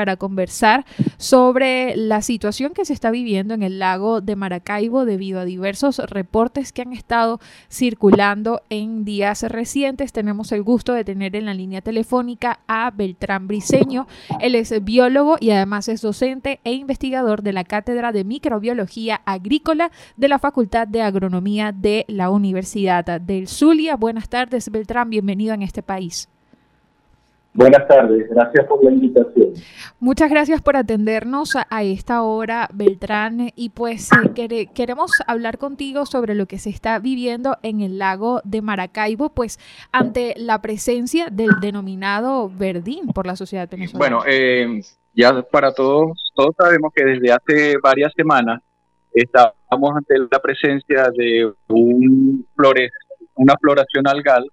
Para conversar sobre la situación que se está viviendo en el lago de Maracaibo debido a diversos reportes que han estado circulando en días recientes. Tenemos el gusto de tener en la línea telefónica a Beltrán Briceño. Él es biólogo y además es docente e investigador de la Cátedra de Microbiología Agrícola de la Facultad de Agronomía de la Universidad del Zulia. Buenas tardes, Beltrán. Bienvenido en este país. Buenas tardes, gracias por la invitación. Muchas gracias por atendernos a, esta hora, Beltrán. Y pues eh, queremos hablar contigo sobre lo que se está viviendo en el lago de Maracaibo, pues ante la presencia del denominado verdín por la sociedad venezolana. Bueno, eh, ya para todos, todos sabemos que desde hace varias semanas estamos ante la presencia de un flores, una floración algal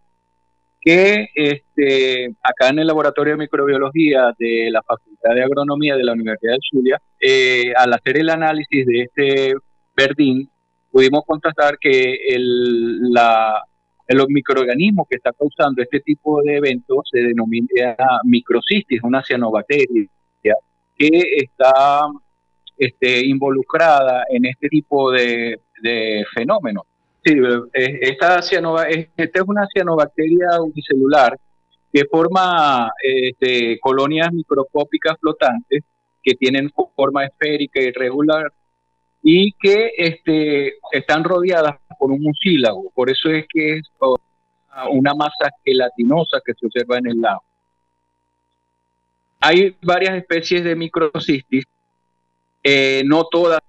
que este, acá en el Laboratorio de Microbiología de la Facultad de Agronomía de la Universidad de Zulia, eh, al hacer el análisis de este verdín, pudimos constatar que el, la, el microorganismo que está causando este tipo de eventos se denomina microcistis, una cianobacteria que está este, involucrada en este tipo de, de fenómenos. Sí, eh, esta, esta es una cianobacteria unicelular que forma este, colonias microscópicas flotantes que tienen forma esférica y irregular y que este, están rodeadas por un mucílago. Por eso es que es una masa gelatinosa que se observa en el lago. Hay varias especies de microcistis, eh, no todas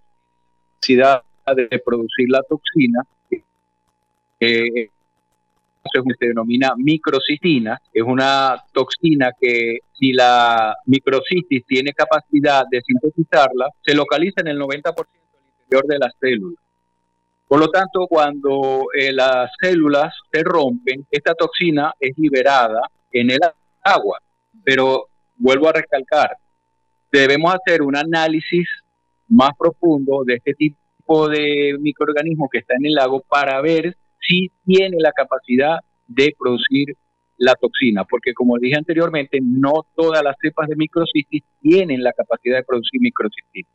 capacidad de producir la toxina, eh, se denomina microcistina, es una toxina que si la microcistis tiene capacidad de sintetizarla, se localiza en el 90% del interior de las células. Por lo tanto, cuando eh, las células se rompen, esta toxina es liberada en el agua. Pero vuelvo a recalcar, debemos hacer un análisis más profundo de este tipo de microorganismo que está en el lago para ver sí tiene la capacidad de producir la toxina, porque como dije anteriormente, no todas las cepas de microcistis tienen la capacidad de producir microcistis.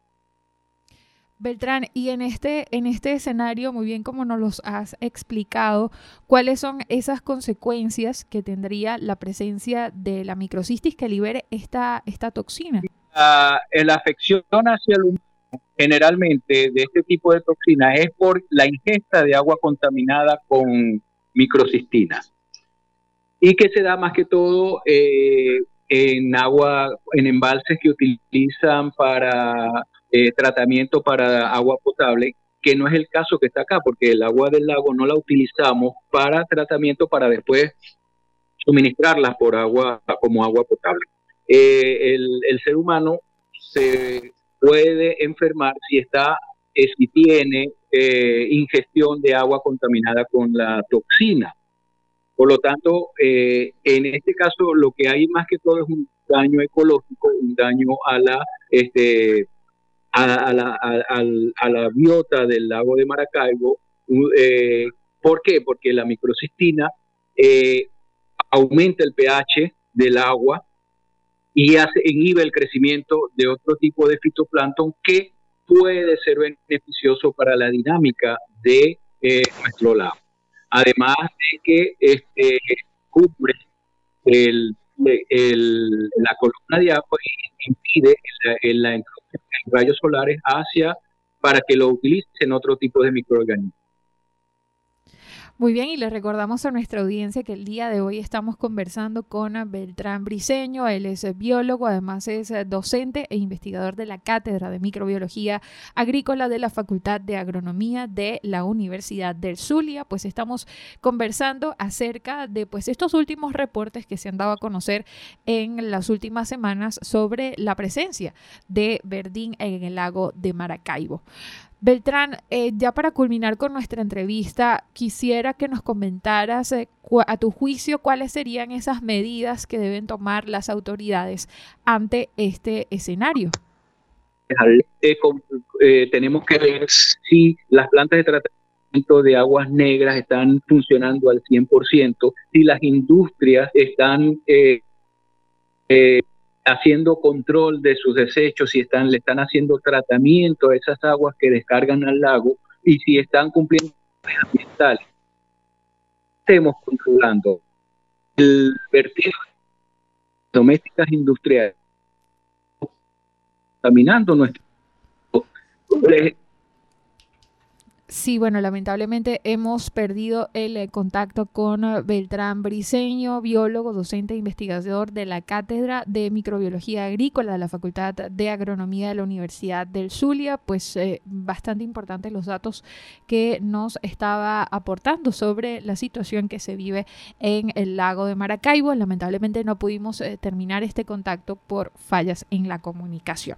Beltrán, y en este, en este escenario, muy bien como nos los has explicado, ¿cuáles son esas consecuencias que tendría la presencia de la microcistis que libere esta, esta toxina? La, la afección hacia el humano generalmente de este tipo de toxinas es por la ingesta de agua contaminada con microcistinas y que se da más que todo eh, en agua, en embalses que utilizan para eh, tratamiento para agua potable, que no es el caso que está acá, porque el agua del lago no la utilizamos para tratamiento para después suministrarla por agua como agua potable. Eh, el, el ser humano se puede enfermar si está eh, si tiene eh, ingestión de agua contaminada con la toxina. Por lo tanto, eh, en este caso lo que hay más que todo es un daño ecológico, un daño a la, este, a, la, a, la biota del lago de Maracaibo. ¿Por qué? Porque la microcistina aumenta el pH del agua y hace, inhibe el crecimiento de otro tipo de fitoplancton que puede ser beneficioso para la dinámica de eh, nuestro lago. Además de que este, cubre el, la columna de agua y impide la, introducción de rayos solares hacia para que lo utilicen otro tipo de microorganismos. Muy bien, y le recordamos a nuestra audiencia que el día de hoy estamos conversando con Beltrán Briceño. Él es biólogo, además es docente e investigador de la Cátedra de Microbiología Agrícola de la Facultad de Agronomía de la Universidad del Zulia. Pues estamos conversando acerca de pues, estos últimos reportes que se han dado a conocer en las últimas semanas sobre la presencia de verdín en el lago de Maracaibo. Beltrán, eh, ya para culminar con nuestra entrevista, quisiera que nos comentaras eh, a tu juicio cuáles serían esas medidas que deben tomar las autoridades ante este escenario. Eh, tenemos que ver si las plantas de tratamiento de aguas negras están funcionando al 100%, si las industrias están haciendo control de sus desechos, si están, le están haciendo tratamiento a esas aguas que descargan al lago y si están cumpliendo ambientales. Estemos controlando el vertido domésticas industriales, contaminando nuestro Sí, bueno, lamentablemente hemos perdido el eh, contacto con eh, Beltrán Briseño, biólogo, docente e investigador de la Cátedra de Microbiología Agrícola de la Facultad de Agronomía de la Universidad del Zulia. Pues eh, bastante importantes los datos que nos estaba aportando sobre la situación que se vive en el lago de Maracaibo. Lamentablemente no pudimos terminar este contacto por fallas en la comunicación.